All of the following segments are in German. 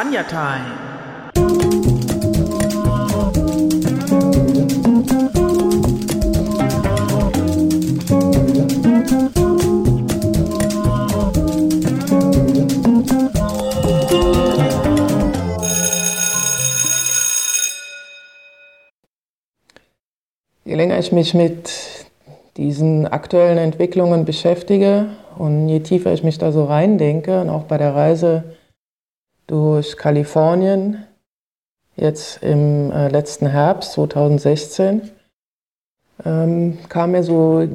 Anja Time. Je länger ich mich mit diesen aktuellen Entwicklungen beschäftige und je tiefer ich mich da so reindenke und auch bei der Reise durch Kalifornien, jetzt im äh, letzten Herbst 2016, ähm, kam mir so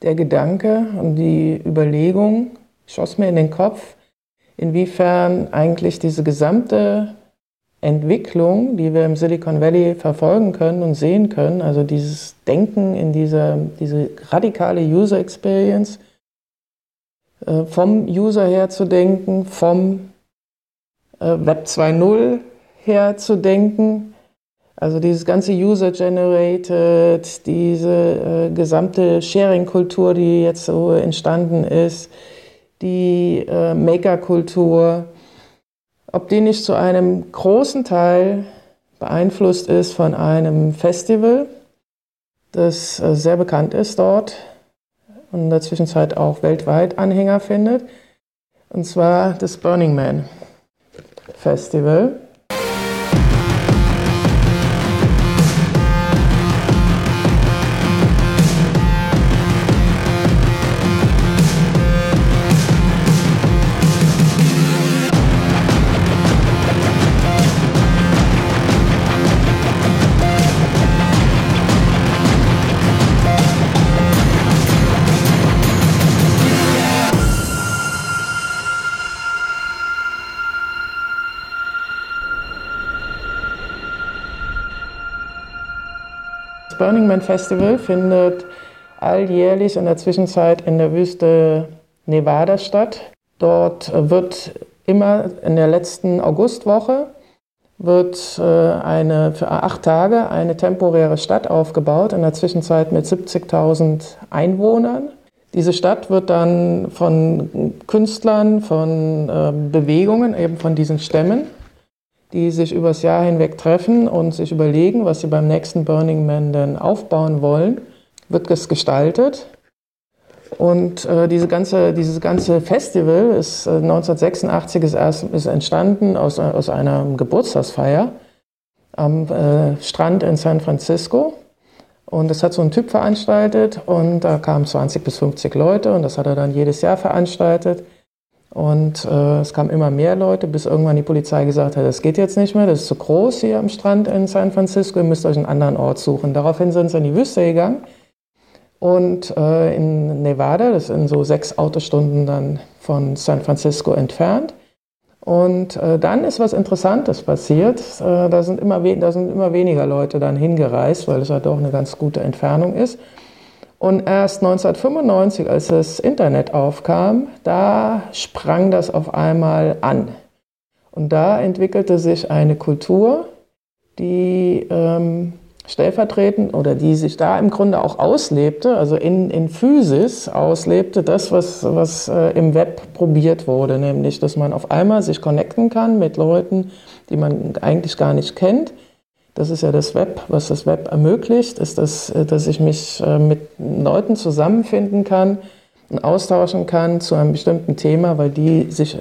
der Gedanke und die Überlegung, schoss mir in den Kopf, inwiefern eigentlich diese gesamte Entwicklung, die wir im Silicon Valley verfolgen können und sehen können, also dieses Denken in dieser, diese radikale User Experience, äh, vom User her zu denken, vom Web 2.0 her zu denken, also dieses ganze User-Generated, diese äh, gesamte Sharing-Kultur, die jetzt so entstanden ist, die äh, Maker-Kultur, ob die nicht zu einem großen Teil beeinflusst ist von einem Festival, das äh, sehr bekannt ist dort und in der Zwischenzeit auch weltweit Anhänger findet, und zwar das Burning Man Festival. Burning Man Festival findet alljährlich in der Zwischenzeit in der Wüste Nevada statt. Dort wird immer in der letzten Augustwoche wird äh, eine, für acht Tage eine temporäre Stadt aufgebaut, in der Zwischenzeit mit 70.000 Einwohnern. Diese Stadt wird dann von Künstlern, von äh, Bewegungen, eben von diesen Stämmen die sich übers Jahr hinweg treffen und sich überlegen, was sie beim nächsten Burning Man denn aufbauen wollen, wird es gestaltet. Und äh, diese ganze, dieses ganze Festival ist äh, 1986 ist, erst, ist entstanden aus, aus einer Geburtstagsfeier am äh, Strand in San Francisco. Und das hat so ein Typ veranstaltet und da kamen 20 bis 50 Leute und das hat er dann jedes Jahr veranstaltet. Und äh, es kamen immer mehr Leute, bis irgendwann die Polizei gesagt hat, das geht jetzt nicht mehr, das ist zu groß hier am Strand in San Francisco, ihr müsst euch einen anderen Ort suchen. Daraufhin sind sie in die Wüste gegangen und äh, in Nevada, das sind so sechs Autostunden dann von San Francisco entfernt. Und äh, dann ist was Interessantes passiert. Äh, da, sind immer da sind immer weniger Leute dann hingereist, weil es ja halt doch eine ganz gute Entfernung ist. Und erst 1995, als das Internet aufkam, da sprang das auf einmal an. Und da entwickelte sich eine Kultur, die ähm, stellvertretend oder die sich da im Grunde auch auslebte, also in, in Physis auslebte, das, was, was äh, im Web probiert wurde, nämlich, dass man auf einmal sich connecten kann mit Leuten, die man eigentlich gar nicht kennt das ist ja das Web, was das Web ermöglicht, ist, das, äh, dass ich mich äh, mit Leuten zusammenfinden kann und austauschen kann zu einem bestimmten Thema, weil die sich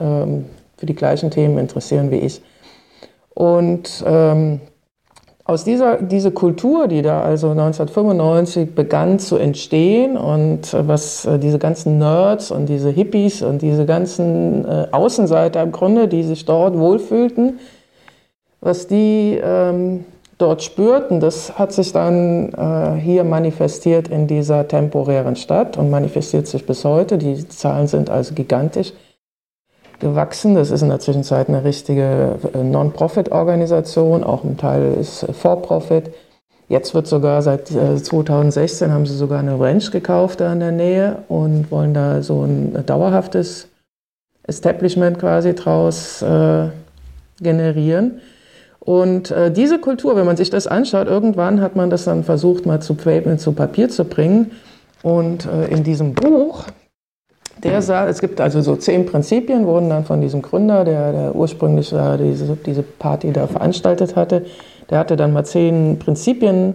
ähm, für die gleichen Themen interessieren wie ich. Und ähm, aus dieser diese Kultur, die da also 1995 begann zu entstehen und äh, was diese ganzen Nerds und diese Hippies und diese ganzen äh, Außenseiter im Grunde, die sich dort wohlfühlten, was die ähm, dort spürten, das hat sich dann äh, hier manifestiert in dieser temporären Stadt und manifestiert sich bis heute. Die Zahlen sind also gigantisch gewachsen. Das ist in der Zwischenzeit eine richtige äh, Non-Profit-Organisation, auch ein Teil ist For-Profit. Jetzt wird sogar seit 2016 äh, haben sie sogar eine Ranch gekauft da in der Nähe und wollen da so ein dauerhaftes Establishment quasi draus äh, generieren. Und äh, diese Kultur, wenn man sich das anschaut, irgendwann hat man das dann versucht, mal zu, zu Papier zu bringen. Und äh, in diesem Buch Der sah, es gibt also so zehn Prinzipien, wurden dann von diesem Gründer, der, der ursprünglich diese, diese Party da veranstaltet hatte, der hatte dann mal zehn Prinzipien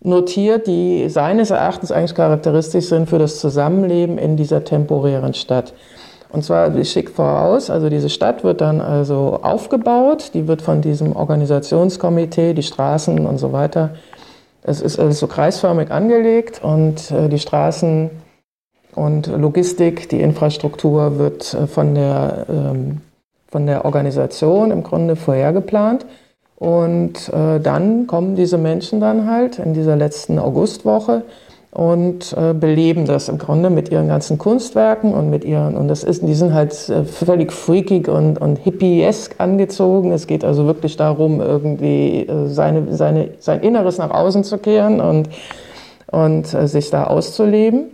notiert, die seines Erachtens eigentlich charakteristisch sind für das Zusammenleben in dieser temporären Stadt. Und zwar, ich schicke voraus, also diese Stadt wird dann also aufgebaut, die wird von diesem Organisationskomitee, die Straßen und so weiter, es ist also so kreisförmig angelegt und äh, die Straßen und Logistik, die Infrastruktur wird äh, von der, ähm, von der Organisation im Grunde vorhergeplant. Und äh, dann kommen diese Menschen dann halt in dieser letzten Augustwoche und äh, beleben das im Grunde mit ihren ganzen Kunstwerken und mit ihren, und das ist, die sind halt äh, völlig freakig und, und hippiesk angezogen. Es geht also wirklich darum, irgendwie äh, seine, seine, sein Inneres nach außen zu kehren und, und äh, sich da auszuleben.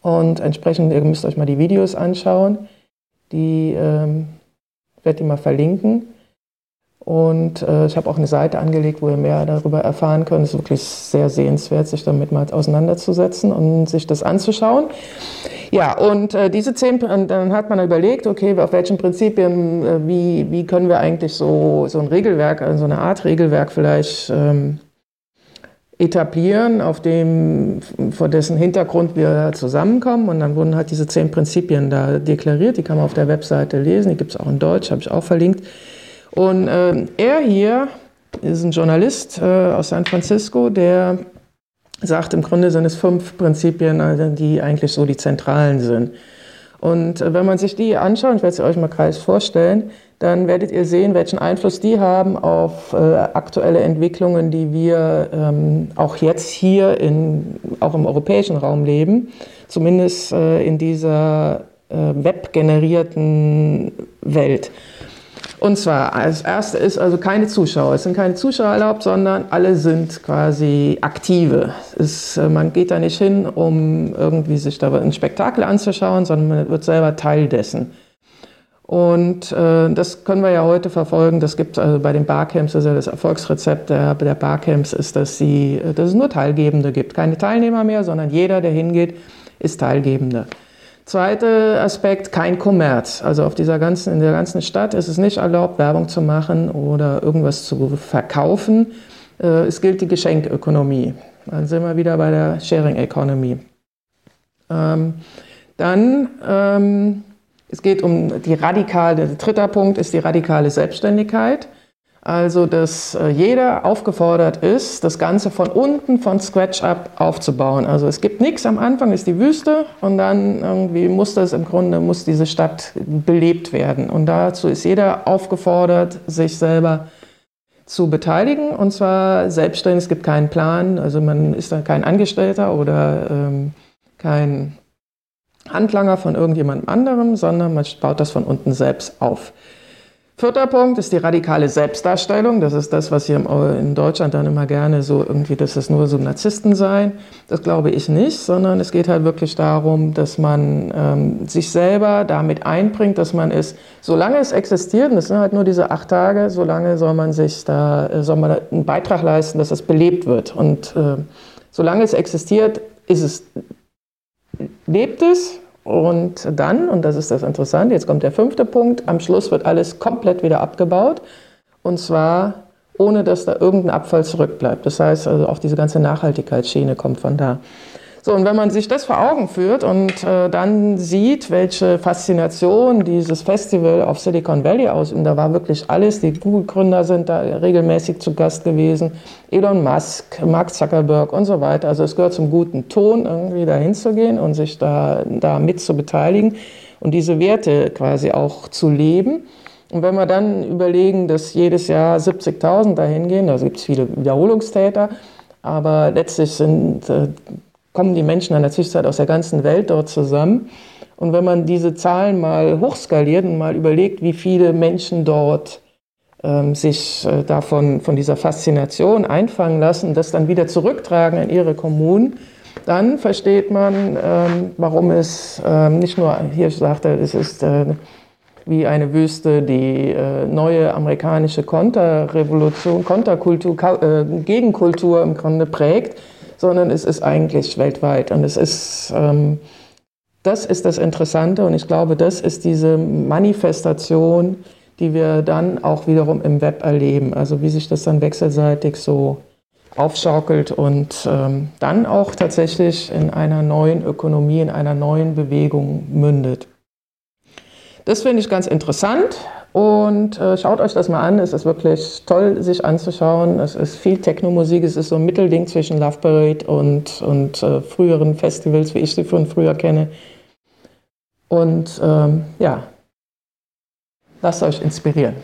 Und entsprechend, ihr müsst euch mal die Videos anschauen. Die ähm, werde ich mal verlinken. Und äh, ich habe auch eine Seite angelegt, wo ihr mehr darüber erfahren könnt. Es ist wirklich sehr sehenswert, sich damit mal auseinanderzusetzen und sich das anzuschauen. Ja, und äh, diese zehn, dann hat man überlegt, okay, auf welchen Prinzipien, äh, wie, wie können wir eigentlich so, so ein Regelwerk, also eine Art Regelwerk vielleicht ähm, etablieren, auf dem, vor dessen Hintergrund wir zusammenkommen. Und dann wurden halt diese zehn Prinzipien da deklariert. Die kann man auf der Webseite lesen. Die gibt es auch in Deutsch, habe ich auch verlinkt. Und äh, er hier ist ein Journalist äh, aus San Francisco, der sagt, im Grunde sind es fünf Prinzipien, also die eigentlich so die zentralen sind. Und äh, wenn man sich die anschaut, ich werde sie euch mal kreis vorstellen, dann werdet ihr sehen, welchen Einfluss die haben auf äh, aktuelle Entwicklungen, die wir ähm, auch jetzt hier in, auch im europäischen Raum leben, zumindest äh, in dieser äh, webgenerierten Welt. Und zwar, als erste ist also keine Zuschauer. Es sind keine Zuschauer erlaubt, sondern alle sind quasi aktive. Es, äh, man geht da nicht hin, um irgendwie sich da ein Spektakel anzuschauen, sondern man wird selber Teil dessen. Und äh, das können wir ja heute verfolgen. Das gibt also bei den Barcamps, also das Erfolgsrezept der, der Barcamps ist, dass, sie, dass es nur Teilgebende gibt. Keine Teilnehmer mehr, sondern jeder, der hingeht, ist Teilgebender. Zweiter Aspekt, kein Kommerz. Also auf dieser ganzen, in der ganzen Stadt ist es nicht erlaubt, Werbung zu machen oder irgendwas zu verkaufen. Äh, es gilt die Geschenkökonomie. Dann sind wir wieder bei der Sharing Economy. Ähm, dann, ähm, es geht um die radikale, dritter Punkt ist die radikale Selbstständigkeit. Also, dass äh, jeder aufgefordert ist, das Ganze von unten, von Scratch up aufzubauen. Also es gibt nichts am Anfang, ist die Wüste und dann irgendwie muss das im Grunde, muss diese Stadt belebt werden. Und dazu ist jeder aufgefordert, sich selber zu beteiligen und zwar selbstständig. Es gibt keinen Plan, also man ist dann kein Angestellter oder ähm, kein Handlanger von irgendjemand anderem, sondern man baut das von unten selbst auf. Vierter Punkt ist die radikale Selbstdarstellung. Das ist das, was hier in Deutschland dann immer gerne so irgendwie, dass es nur so Narzissten seien. Das glaube ich nicht, sondern es geht halt wirklich darum, dass man ähm, sich selber damit einbringt, dass man es, solange es existiert, und das sind halt nur diese acht Tage, solange soll man sich da, äh, soll man einen Beitrag leisten, dass es belebt wird. Und äh, solange es existiert, ist es, lebt es und dann, und das ist das Interessante, jetzt kommt der fünfte Punkt, am Schluss wird alles komplett wieder abgebaut. Und zwar ohne dass da irgendein Abfall zurückbleibt. Das heißt, also auch diese ganze Nachhaltigkeitsschiene kommt von da. So, und wenn man sich das vor Augen führt und äh, dann sieht, welche Faszination dieses Festival auf Silicon Valley aus, und da war wirklich alles, die Google-Gründer sind da regelmäßig zu Gast gewesen, Elon Musk, Mark Zuckerberg und so weiter. Also es gehört zum guten Ton, irgendwie da hinzugehen und sich da, da mit zu beteiligen und diese Werte quasi auch zu leben. Und wenn wir dann überlegen, dass jedes Jahr 70.000 dahin gehen, also gibt es viele Wiederholungstäter, aber letztlich sind äh, kommen die Menschen in der Zwischenzeit aus der ganzen Welt dort zusammen. Und wenn man diese Zahlen mal hochskaliert und mal überlegt, wie viele Menschen dort ähm, sich äh, davon von dieser Faszination einfangen lassen, das dann wieder zurücktragen in ihre Kommunen, dann versteht man, ähm, warum es ähm, nicht nur, hier sagte, es ist äh, wie eine Wüste die äh, neue amerikanische Konterrevolution, Konterkultur, äh, Gegenkultur im Grunde prägt, sondern es ist eigentlich weltweit. Und es ist, ähm, das ist das Interessante und ich glaube, das ist diese Manifestation, die wir dann auch wiederum im Web erleben. Also wie sich das dann wechselseitig so aufschaukelt und ähm, dann auch tatsächlich in einer neuen Ökonomie, in einer neuen Bewegung mündet. Das finde ich ganz interessant und äh, schaut euch das mal an. Es ist wirklich toll, sich anzuschauen. Es ist viel Techno-Musik. Es ist so ein Mittelding zwischen Love Parade und, und äh, früheren Festivals, wie ich sie von früher kenne. Und ähm, ja, lasst euch inspirieren.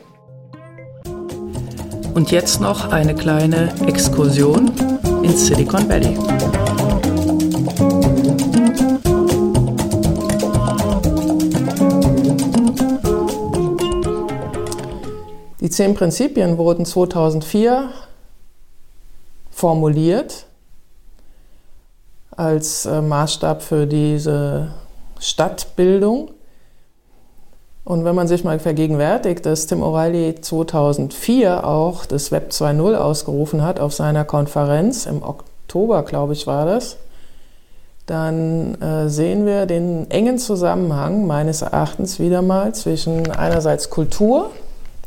Und jetzt noch eine kleine Exkursion ins Silicon Valley. Zehn Prinzipien wurden 2004 formuliert als äh, Maßstab für diese Stadtbildung. Und wenn man sich mal vergegenwärtigt, dass Tim O'Reilly 2004 auch das Web 2.0 ausgerufen hat auf seiner Konferenz, im Oktober, glaube ich, war das, dann äh, sehen wir den engen Zusammenhang meines Erachtens wieder mal zwischen einerseits Kultur,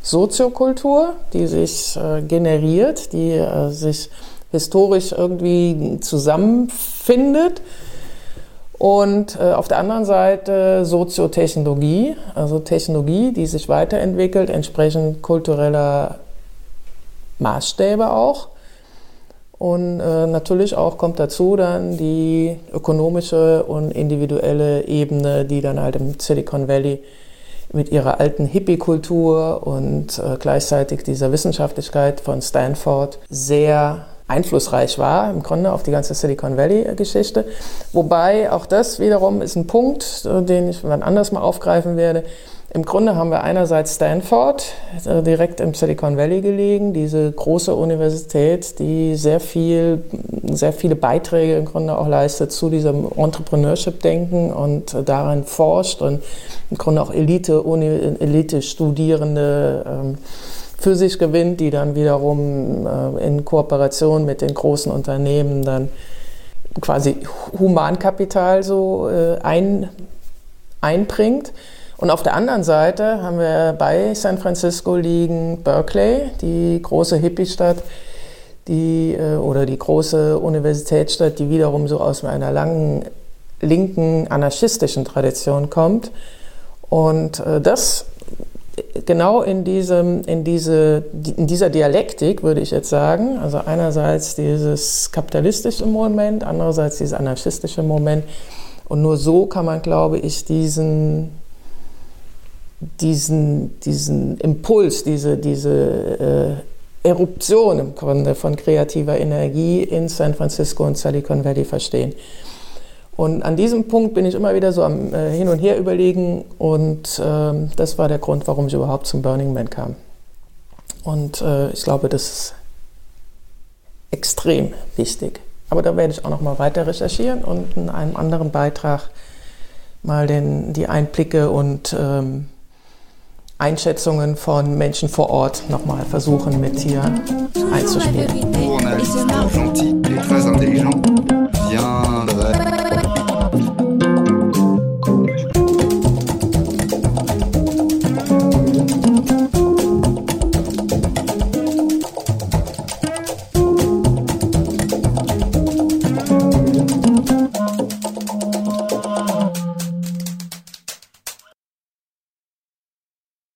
Soziokultur, die sich äh, generiert, die äh, sich historisch irgendwie zusammenfindet und äh, auf der anderen Seite Soziotechnologie, also Technologie, die sich weiterentwickelt, entsprechend kultureller Maßstäbe auch. Und äh, natürlich auch kommt dazu dann die ökonomische und individuelle Ebene, die dann halt im Silicon Valley mit ihrer alten Hippie-Kultur und äh, gleichzeitig dieser Wissenschaftlichkeit von Stanford sehr einflussreich war, im Grunde auf die ganze Silicon Valley-Geschichte. Wobei auch das wiederum ist ein Punkt, äh, den ich wann anders mal aufgreifen werde. Im Grunde haben wir einerseits Stanford, äh, direkt im Silicon Valley gelegen, diese große Universität, die sehr viel, sehr viele Beiträge im Grunde auch leistet zu diesem Entrepreneurship-Denken und daran forscht und im Grunde auch Elite, Elite-Studierende ähm, für sich gewinnt, die dann wiederum äh, in Kooperation mit den großen Unternehmen dann quasi Humankapital so äh, ein, einbringt. Und auf der anderen Seite haben wir bei San Francisco liegen Berkeley, die große Hippie-Stadt, die, äh, oder die große Universitätsstadt, die wiederum so aus einer langen linken anarchistischen Tradition kommt. Und äh, das genau in, diesem, in, diese, in dieser Dialektik, würde ich jetzt sagen, also einerseits dieses kapitalistische Moment, andererseits dieses anarchistische Moment. Und nur so kann man, glaube ich, diesen, diesen, diesen Impuls, diese, diese äh, Eruption im Grunde von kreativer Energie in San Francisco und Silicon Valley verstehen. Und an diesem Punkt bin ich immer wieder so am äh, Hin und Her überlegen und äh, das war der Grund, warum ich überhaupt zum Burning Man kam. Und äh, ich glaube, das ist extrem wichtig. Aber da werde ich auch noch mal weiter recherchieren und in einem anderen Beitrag mal den, die Einblicke und ähm, Einschätzungen von Menschen vor Ort nochmal versuchen mit hier einzuspielen.